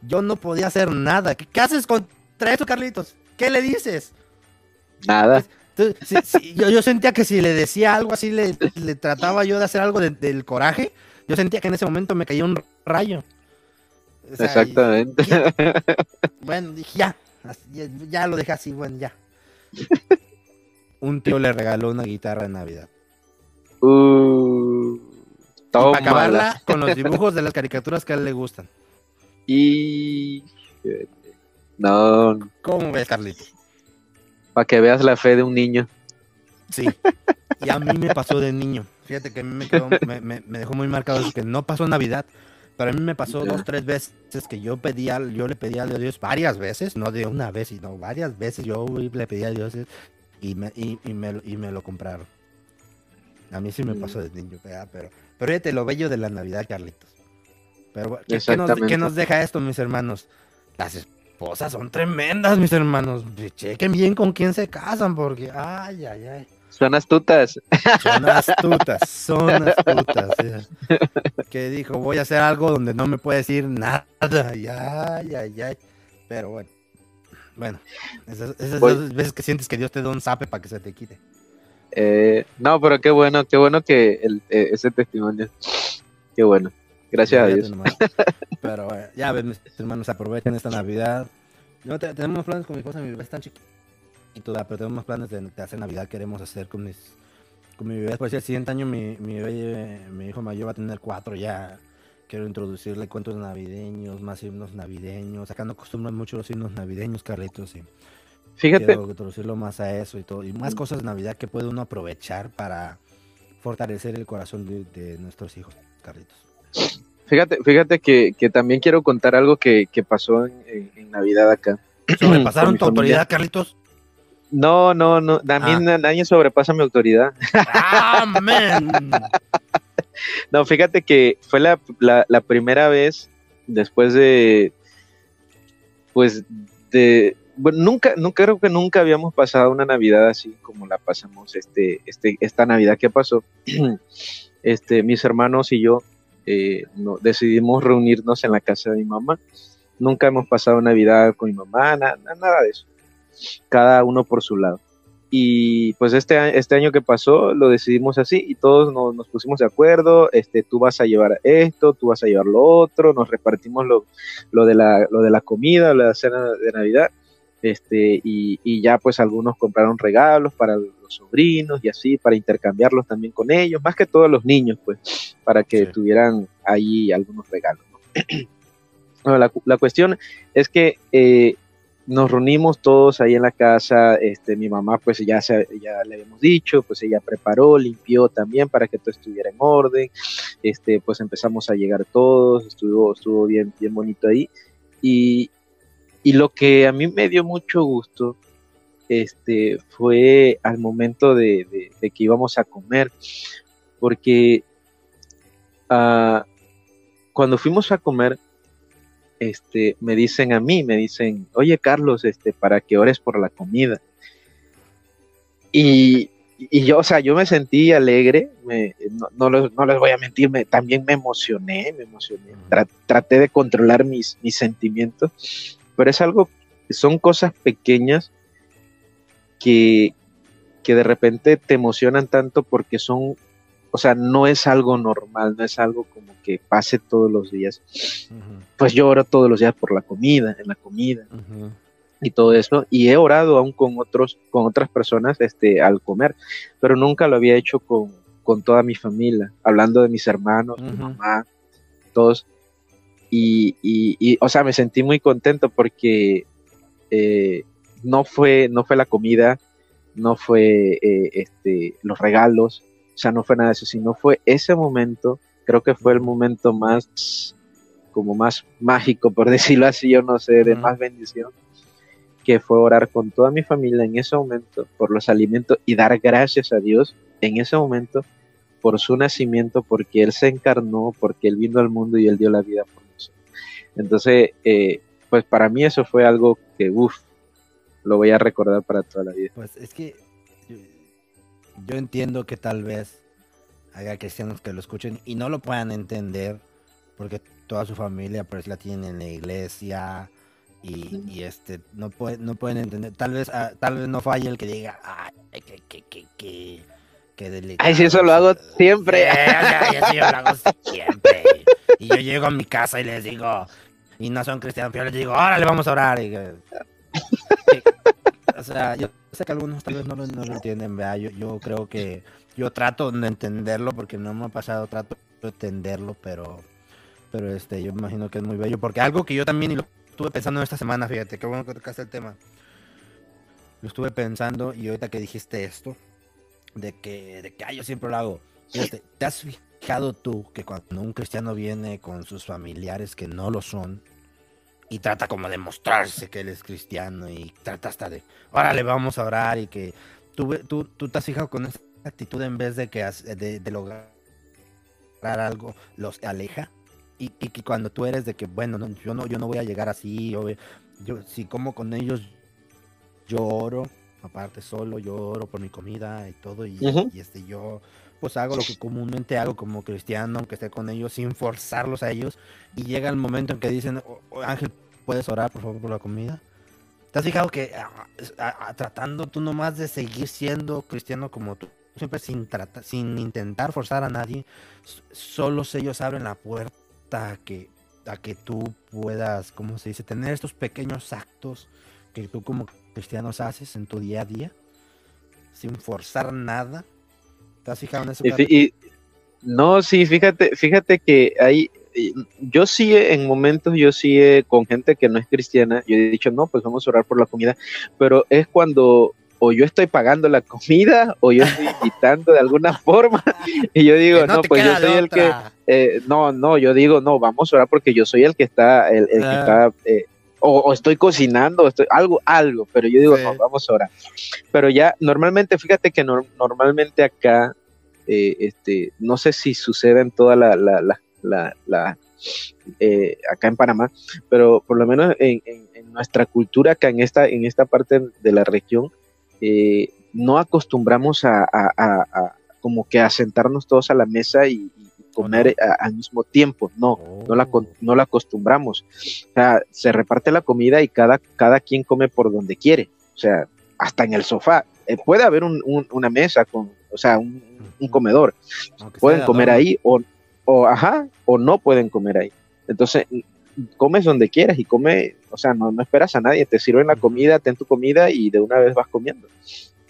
[SPEAKER 5] Yo no podía hacer nada. ¿Qué, qué haces contra eso, Carlitos? ¿Qué le dices?
[SPEAKER 6] Nada.
[SPEAKER 5] Entonces, sí, yo, yo sentía que si le decía algo así, le, le trataba yo de hacer algo de- del coraje, yo sentía que en ese momento me caía un rayo. O sea,
[SPEAKER 6] Exactamente.
[SPEAKER 5] y- bueno, [LAUGHS] dije, ya, ya, ya lo dejé así, bueno, ya. [LAUGHS] Un tío le regaló una guitarra en Navidad.
[SPEAKER 6] Uh,
[SPEAKER 5] para acabarla con los dibujos de las [LAUGHS] caricaturas que a él le gustan.
[SPEAKER 6] Y. No,
[SPEAKER 5] ¿Cómo ves, Carlito?
[SPEAKER 6] para que veas la fe de un niño.
[SPEAKER 5] Sí. Y a mí me pasó de niño. Fíjate que a mí me, quedó- me, me- me dejó muy marcado eso, que no pasó Navidad, pero a mí me pasó dos, tres veces que yo pedía, yo le pedía a Dios varias veces, no de una vez, sino varias veces yo le pedía a Dios y me, y, y me, lo- y me lo compraron. A mí sí me pasó de niño, ¿verdad? pero, pero fíjate lo bello de la Navidad, Carlitos. Pero, ¿qué, qué nos, qué nos deja esto, mis hermanos? Las esposas son tremendas, mis hermanos. Chequen bien con quién se casan, porque, ay, ay, ay.
[SPEAKER 6] Son astutas.
[SPEAKER 5] Son astutas, son [LAUGHS] astutas. Que dijo, voy a hacer algo donde no me puede decir nada. Ya, ya, ya. Pero bueno. Bueno, esas, esas dos veces que sientes que Dios te da un zape para que se te quite.
[SPEAKER 6] Eh, no, pero qué bueno, qué bueno que el, eh, ese testimonio. Qué bueno. Gracias a Dios. [LAUGHS]
[SPEAKER 5] Pero bueno, ya ven, mis hermanos, aprovechen esta Navidad. No, te- tenemos planes con mi esposa, mi bebé está chiquito, ¿verdad? pero tenemos planes de, de hacer Navidad, queremos hacer con mis con mi bebé. Por si el siguiente año mi, mi bebé, mi hijo mayor va a tener cuatro ya. Quiero introducirle cuentos navideños, más himnos navideños. Acá no acostumbran mucho los himnos navideños, Carlitos. Y
[SPEAKER 6] Fíjate,
[SPEAKER 5] quiero introducirlo más a eso y todo. Y más cosas de Navidad que puede uno aprovechar para fortalecer el corazón de, de nuestros hijos, Carlitos.
[SPEAKER 6] fíjate, fíjate que, que también quiero contar algo que, que pasó en, en- en Navidad acá.
[SPEAKER 5] ¿Sobrepasaron [CLEARS THROAT] tu
[SPEAKER 6] familia.
[SPEAKER 5] autoridad, Carlitos?
[SPEAKER 6] No, no, no. A mí
[SPEAKER 5] Ah.
[SPEAKER 6] na- nadie sobrepasa mi autoridad.
[SPEAKER 5] ¡Amén! [LAUGHS]
[SPEAKER 6] No, fíjate que fue la, la, la primera vez después de, pues, de, bueno, nunca, nunca creo que nunca habíamos pasado una Navidad así como la pasamos este, este, esta Navidad que pasó. [CLEARS THROAT] Este, mis hermanos y yo eh, no, decidimos reunirnos en la casa de mi mamá. Nunca hemos pasado Navidad con mi mamá, na- na- nada de eso. Cada uno por su lado. Y pues este, este año que pasó lo decidimos así y todos nos, nos pusimos de acuerdo, este, tú vas a llevar esto, tú vas a llevar lo otro, nos repartimos lo, lo, de, la, lo de la comida, la cena de Navidad, este, y, y ya pues algunos compraron regalos para los sobrinos y así, para intercambiarlos también con ellos, más que todos los niños pues, para que
[SPEAKER 5] Sí.
[SPEAKER 6] tuvieran ahí algunos regalos. ¿no? [CLEARS THROAT] Bueno, la, la cuestión es que eh, nos reunimos todos ahí en la casa, este, mi mamá pues ya, se, ya le habíamos dicho, pues ella preparó, limpió también para que todo estuviera en orden, este, pues empezamos a llegar todos, estuvo, estuvo bien, bien bonito ahí, y, y lo que a mí me dio mucho gusto, este, fue al momento de, de- que íbamos a comer, porque ah, cuando fuimos a comer, este, me dicen a mí, me dicen, oye Carlos, este, para que ores por la comida. Y, y yo, o sea, yo me sentí alegre, me- no, no les, no les voy a mentir, me, también me emocioné, me emocioné, Tra- traté de controlar mis, mis sentimientos, pero es algo, son cosas pequeñas que, que de repente te emocionan tanto porque son, o sea, no es algo normal, no es algo como que pase todos los días. Pues yo oro todos los días por la comida, en la comida y todo eso, y he orado aún con otros, con otras personas, este, al comer, pero nunca lo había hecho con, con toda mi familia, hablando de mis hermanos, mi mamá, todos, y, y, y, o sea, me sentí muy contento porque eh, no fue, no fue la comida, no fue eh, este, los regalos, sea, no fue nada de eso, sino fue ese momento, creo que fue el momento más, como más mágico, por [LAUGHS] decirlo así, yo no sé, de más bendición, que fue orar con toda mi familia en ese momento por los alimentos y dar gracias a Dios en ese momento por su nacimiento, porque Él se encarnó, porque Él vino al mundo y Él dio la vida por nosotros. Entonces, eh, pues para mí eso fue algo que, uff, lo voy a recordar para toda la vida.
[SPEAKER 5] Pues es que yo, entiendo que tal vez haya cristianos que lo escuchen y no lo puedan entender porque toda su familia pues la tienen en la iglesia y, y, este no pueden no pueden entender tal vez ah, tal vez no falle el que diga ay que que que que que delicado".
[SPEAKER 6] Ay, sí, eso lo hago siempre.
[SPEAKER 5] Sí, yo lo hago siempre y yo llego a mi casa y les digo y no son cristianos pero yo les digo órale vamos a orar y que- [LAUGHS] o sea, yo sé que algunos tal vez no lo, entienden, ¿verdad? Yo, yo creo que yo trato de entenderlo porque no me ha pasado, trato de entenderlo, pero, pero este, yo imagino que es muy bello. Porque algo que yo también y lo estuve pensando esta semana, fíjate, qué bueno que tocaste el tema. Lo estuve pensando y ahorita que dijiste esto, de que, de que "Ay, yo siempre lo hago. Fíjate, ¿te has fijado tú que cuando un cristiano viene con sus familiares que no lo son, y trata como de mostrarse que él es cristiano y trata hasta de, órale, vamos a orar y que tú, tú, tú te has fijado con esa actitud en vez de que de, de lograr algo, los aleja. Y, que cuando tú eres de que, bueno, no, yo no yo no voy a llegar así, yo, yo si como con ellos, yo oro, aparte solo, yo oro por mi comida y todo, y, y, este yo pues hago lo que comúnmente hago como cristiano, aunque esté con ellos, sin forzarlos a ellos, y llega el momento en que dicen, "Oh, oh, Ángel, ¿puedes orar por favor por la comida? ¿Te has fijado que ah, tratando tú nomás de seguir siendo cristiano como tú, siempre sin intentar forzar a nadie, solos ellos abren la puerta a que, a que tú puedas, ¿cómo se dice?, tener estos pequeños actos que tú como cristianos haces en tu día a día, sin forzar nada. ¿Te has fijado en eso?
[SPEAKER 6] Y no, sí, fíjate, fíjate que hay, yo sí en momentos, yo sí he, con gente que no es cristiana, yo he dicho, no, pues vamos a orar por la comida, pero es cuando o yo estoy pagando la comida o yo estoy [LAUGHS] invitando de alguna forma y yo digo, no,
[SPEAKER 5] te
[SPEAKER 6] pues yo soy el que, eh, no, no, yo digo, no, vamos a orar porque yo soy el que está, el, el que está, eh, o, o estoy cocinando, estoy, algo, algo, pero yo digo,
[SPEAKER 5] Sí.
[SPEAKER 6] no, vamos a orar. Pero ya, normalmente, fíjate que nor- normalmente acá, eh, este, no sé si sucede en toda la, la, la, la, la, eh, acá en Panamá, pero por lo menos en, en- en nuestra cultura acá en esta, en esta parte de la región, eh, no acostumbramos a, a- a- a como que a sentarnos todos a la mesa y, comer a- al mismo tiempo, no, no la,
[SPEAKER 5] Oh.
[SPEAKER 6] no la acostumbramos. O sea, se reparte la comida y cada, cada quien come por donde quiere, o sea, hasta en el sofá. Eh, puede haber un- un- una mesa con, o sea, un, un comedor,
[SPEAKER 5] Aunque
[SPEAKER 6] pueden
[SPEAKER 5] de
[SPEAKER 6] comer ahí o, o, ajá, o no pueden comer ahí. Entonces, comes donde quieras y come, o sea, no, no esperas a nadie, te sirven la comida, ten tu comida y de una vez vas comiendo.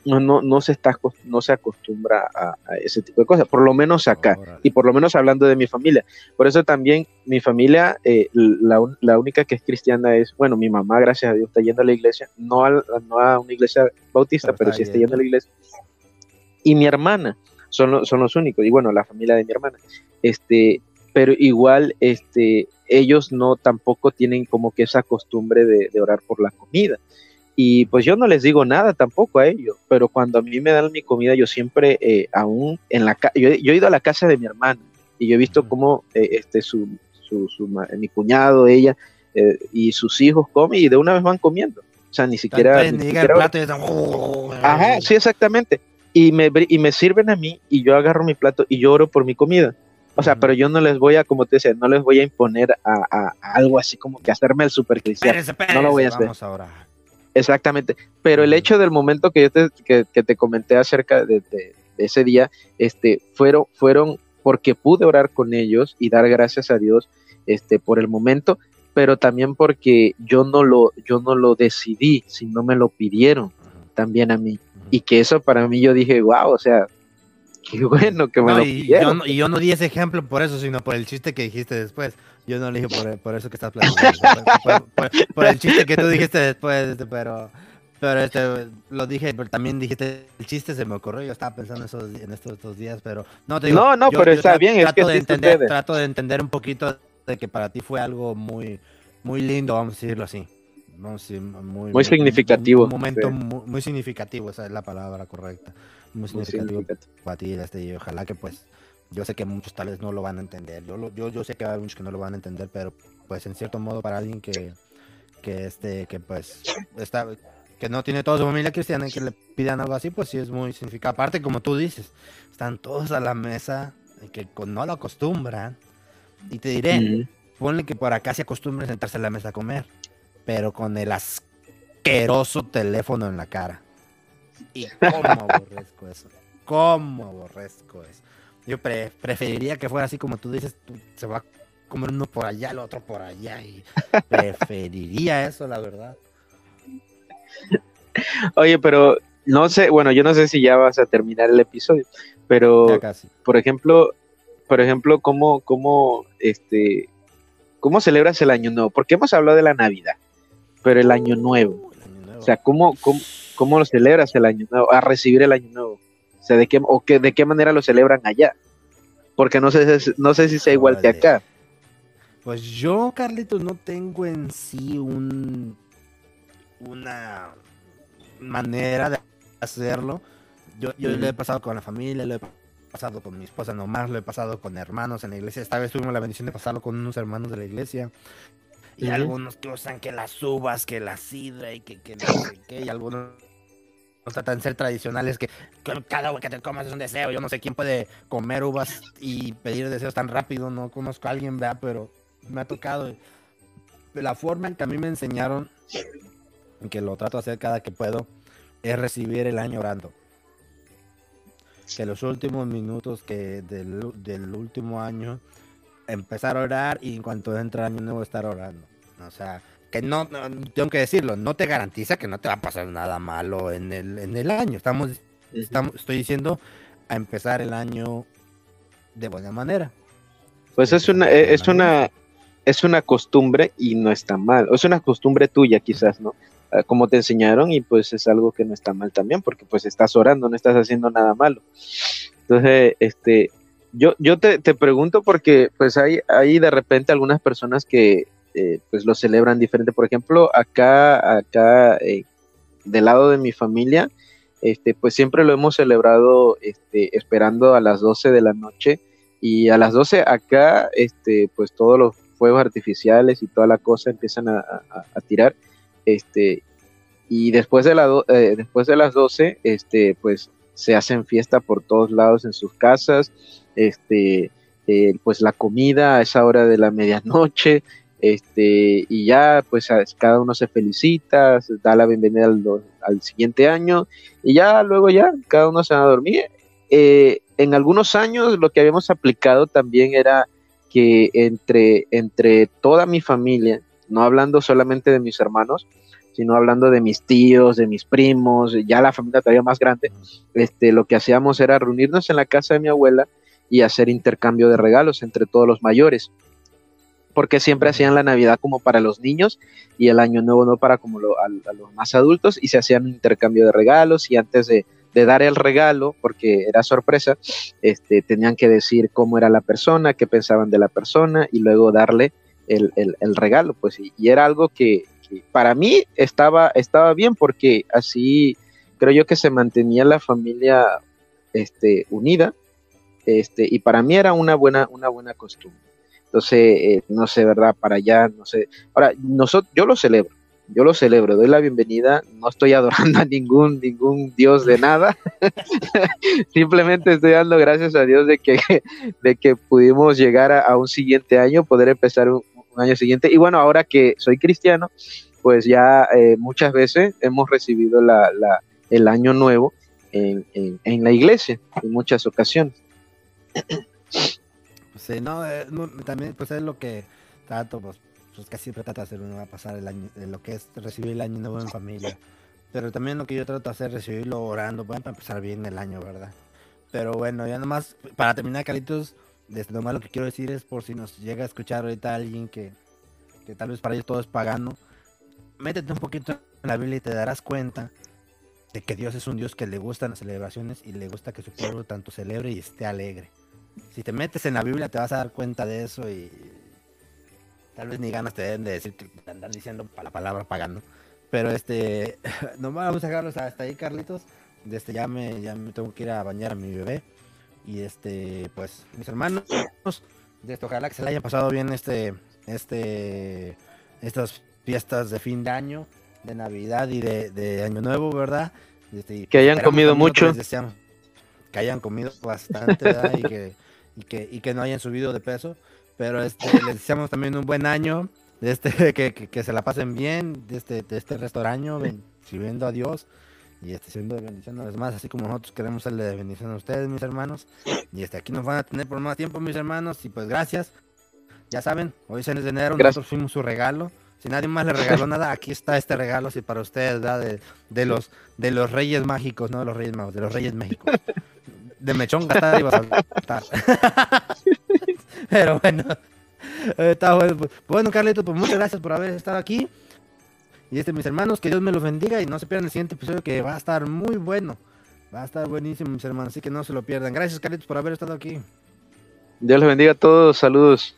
[SPEAKER 6] No, no, no, se, está, no se acostumbra a, a ese tipo de cosas, por lo menos acá,
[SPEAKER 5] Órale.
[SPEAKER 6] y por lo menos hablando de mi familia. Por eso también mi familia, eh, la, la única que es cristiana es, bueno, mi mamá, gracias a Dios, está yendo a la iglesia, no a, no a una iglesia bautista,
[SPEAKER 5] Pero
[SPEAKER 6] sí está yendo a la iglesia. Y mi hermana, son, lo- son los únicos, y bueno, la familia de mi hermana. Este, pero igual, este, ellos no tampoco tienen como que esa costumbre de, de orar por la comida. Y pues yo no les digo nada tampoco a ellos, pero cuando a mí me dan mi comida, yo siempre, eh, aún en la casa, yo, yo he ido a la casa de mi hermana y yo he visto cómo eh, este, su, su, su mi cuñado, ella eh, y sus hijos comen y de una vez van comiendo. O sea, ni siquiera... Ni
[SPEAKER 5] llega el
[SPEAKER 6] siquiera-
[SPEAKER 5] plato y están, "Oh".
[SPEAKER 6] Ajá, sí, exactamente. Y me, y me sirven a mí y yo agarro mi plato y yo oro por mi comida. O sea, pero yo no les voy a, como te decía, no les voy a imponer a, a- a algo así como que hacerme el super cristiano. No lo voy a hacer.
[SPEAKER 5] Vamos.
[SPEAKER 6] Exactamente. Pero el hecho del momento que yo te, que, que te comenté acerca de, de- de ese día, este, fueron, fueron porque pude orar con ellos y dar gracias a Dios este, por el momento, pero también porque yo no lo, yo no lo decidí, sino me lo pidieron también a mí. Y que eso para mí yo dije, wow, o sea, [LAUGHS] qué bueno que me
[SPEAKER 5] No,
[SPEAKER 6] lo
[SPEAKER 5] y, yo
[SPEAKER 6] pidieron.
[SPEAKER 5] no, y yo no di ese ejemplo por eso, sino por el chiste que dijiste después. Yo no le dije por, por eso que estás platicando. por, por- por el chiste que tú dijiste después, pero, pero este, lo dije, pero también dijiste, el chiste se me ocurrió, yo estaba pensando esos, en estos, estos días, pero no te digo,
[SPEAKER 6] No, no,
[SPEAKER 5] yo-
[SPEAKER 6] pero
[SPEAKER 5] yo
[SPEAKER 6] está bien, es
[SPEAKER 5] trato
[SPEAKER 6] que
[SPEAKER 5] de entender,
[SPEAKER 6] sucede.
[SPEAKER 5] trato de entender un poquito de que para ti fue algo muy, muy lindo, vamos a decirlo así. Vamos a decir, muy,
[SPEAKER 6] Muy significativo,
[SPEAKER 5] Un, momento
[SPEAKER 6] sí.
[SPEAKER 5] muy, muy significativo, esa es la palabra correcta. Muy
[SPEAKER 6] Muy
[SPEAKER 5] significativo
[SPEAKER 6] significativo.
[SPEAKER 5] para ti, este, y ojalá que pues yo sé que muchos tales no lo van a entender. Yo, lo- yo, yo sé que hay muchos que no lo van a entender, pero pues en cierto modo para alguien que, que este, que pues está, que no tiene toda su familia cristiana y que le pidan algo así, pues sí es muy significativo. Aparte, como tú dices, están todos a la mesa y que con- no lo acostumbran. Y te diré, ponle que por acá se acostumbren a sentarse a la mesa a comer, pero con el asqueroso teléfono en la cara. Y cómo aborrezco eso. Cómo aborrezco eso. Yo pre- preferiría que fuera así como tú dices, tú- se va a comer uno por allá, el otro por allá. Y [LAUGHS] preferiría eso, la verdad.
[SPEAKER 6] Oye, pero no sé, bueno, yo no sé si ya vas a terminar el episodio, pero por ejemplo, por ejemplo, cómo, cómo, este, cómo celebras el año nuevo, porque hemos hablado de la Navidad, pero el año nuevo,
[SPEAKER 5] El año nuevo.
[SPEAKER 6] o sea, cómo, cómo, cómo lo celebras el año nuevo, a recibir el año nuevo, o sea, de qué, o qué, de qué manera lo celebran allá, porque no sé, si- no sé si sea igual que acá.
[SPEAKER 5] Pues yo, Carlitos, no tengo en sí un una manera de hacerlo. Yo, yo lo he pasado con la familia, lo he pasado con mi esposa nomás, lo he pasado con hermanos en la iglesia. Esta vez tuvimos la bendición de pasarlo con unos hermanos de la iglesia. Y algunos que usan que las uvas, que la sidra y que, que no sé qué, y algunos tratan de ser tradicionales que, cada agua que te comas es un deseo. Yo no sé quién puede comer uvas y pedir deseos tan rápido. No conozco a alguien, vea, pero me ha tocado. La forma en que a mí me enseñaron, que lo trato de hacer cada que puedo, es recibir el año orando. Que los últimos minutos que del, del último año empezar a orar y en cuanto entra el año nuevo estar orando. O sea, que no, no, tengo que decirlo, no te garantiza que no te va a pasar nada malo en el, en el año. Estamos, estamos, estoy diciendo a empezar el año de buena manera.
[SPEAKER 6] Pues es una, es una, es una costumbre y no está mal. O es una costumbre tuya quizás, ¿no? Ah, Como te enseñaron y pues es algo que no está mal también porque pues estás orando, no estás haciendo nada malo. Entonces, este, yo, yo te, te pregunto porque pues hay, hay de repente algunas personas que eh, pues lo celebran diferente. Por ejemplo, acá, acá, eh, del lado de mi familia, este, pues siempre lo hemos celebrado este, esperando a las 12 de la noche y a las 12 acá, este, pues todos los fuegos artificiales y toda la cosa empiezan a, tirar, este, y después de, la do- eh, después de las 12, este, pues se hacen fiesta por todos lados en sus casas, este, pues la comida a esa hora de la [LAUGHS] medianoche, este, y ya pues cada uno se felicita, se da la bienvenida al, al siguiente año, y ya luego ya cada uno se va a dormir. Eh, en algunos años lo que habíamos aplicado también era que entre, entre toda mi familia, no hablando solamente de mis hermanos, sino hablando de mis tíos, de mis primos, ya la familia todavía más grande, este, lo que hacíamos era reunirnos en la casa de mi abuela y hacer intercambio de regalos entre todos los mayores. Porque siempre hacían la Navidad como para los niños y el Año Nuevo no para como lo- a, a los más adultos y se hacían un intercambio de regalos y antes de, de dar el regalo, porque era sorpresa, este, tenían que decir cómo era la persona, qué pensaban de la persona y luego darle el, el- el regalo, pues y, y era algo que, que para mí estaba, estaba bien porque así creo yo que se mantenía la familia este, unida este, y para mí era una buena, una buena costumbre. Entonces, eh, no sé, ¿verdad? Para allá, no sé. Ahora, nosotros, yo lo celebro, yo lo celebro, doy la bienvenida, no estoy [LAUGHS] adorando a ningún, ningún Dios de nada, [LAUGHS] simplemente estoy dando gracias a Dios de que, [LAUGHS] de que pudimos llegar a, un siguiente año, poder empezar un, año siguiente. Y bueno, ahora que soy cristiano, pues ya eh, muchas veces hemos recibido la, la- el año nuevo en- en la iglesia, en muchas ocasiones.
[SPEAKER 5] Sí, no, eh, también pues es lo que trato, pues, pues que siempre trata de hacer uno va a pasar el año, eh, lo que es recibir el año nuevo en familia. Pero también lo que yo trato de hacer es recibirlo orando, bueno, para empezar bien el año, ¿verdad? Pero bueno, ya nomás, para terminar, Caritos, desde nomás lo que quiero decir es por si nos llega a escuchar ahorita alguien que, que tal vez para ellos todo es pagano, métete un poquito en la Biblia y te darás cuenta de que Dios es un Dios que le gustan las celebraciones y le gusta que su pueblo tanto celebre y esté alegre. Si te metes en la Biblia te vas a dar cuenta de eso y tal vez ni ganas te den de decir, de andar diciendo la palabra pagano. Pero este, [LAUGHS] nomás vamos a dejarlos hasta ahí, Carlitos. Desde ya me, ya me tengo que ir a bañar a mi bebé. Y este, pues, mis hermanos, de esto, ojalá que se le haya pasado bien este, este, estas fiestas de fin de año, de Navidad y de, de Año Nuevo, ¿verdad? Este,
[SPEAKER 6] Que hayan comido mucho.
[SPEAKER 5] les deseamos, que hayan comido bastante, ¿verdad? Y que, y que, y que no hayan subido de peso. Pero este, les deseamos también un buen año, de este, [LAUGHS] que, que, que se la pasen bien, de este, de este restaurante, ben- sirviendo a Dios y este, siendo de bendición a los demás, así como nosotros queremos serle de bendición a ustedes, mis hermanos. Y este, aquí nos van a tener por más tiempo, mis hermanos, y pues gracias. Ya saben, hoy es el de enero,
[SPEAKER 6] Gracias.
[SPEAKER 5] nosotros fuimos su regalo. Si nadie más le regaló nada, aquí está este regalo, así para ustedes, ¿verdad? De, los, de los reyes mágicos, no de los reyes magos, de los reyes mágicos. De mechón gastar y vas a. [LAUGHS] Pero bueno, está bueno. Bueno, Carlito, pues muchas gracias por haber estado aquí. Y este, mis hermanos, que Dios me los bendiga y no se pierdan el siguiente episodio que va a estar muy bueno. Va a estar buenísimo, mis hermanos, así que no se lo pierdan. Gracias, Carlitos, por haber estado aquí.
[SPEAKER 6] Dios les bendiga a todos, saludos.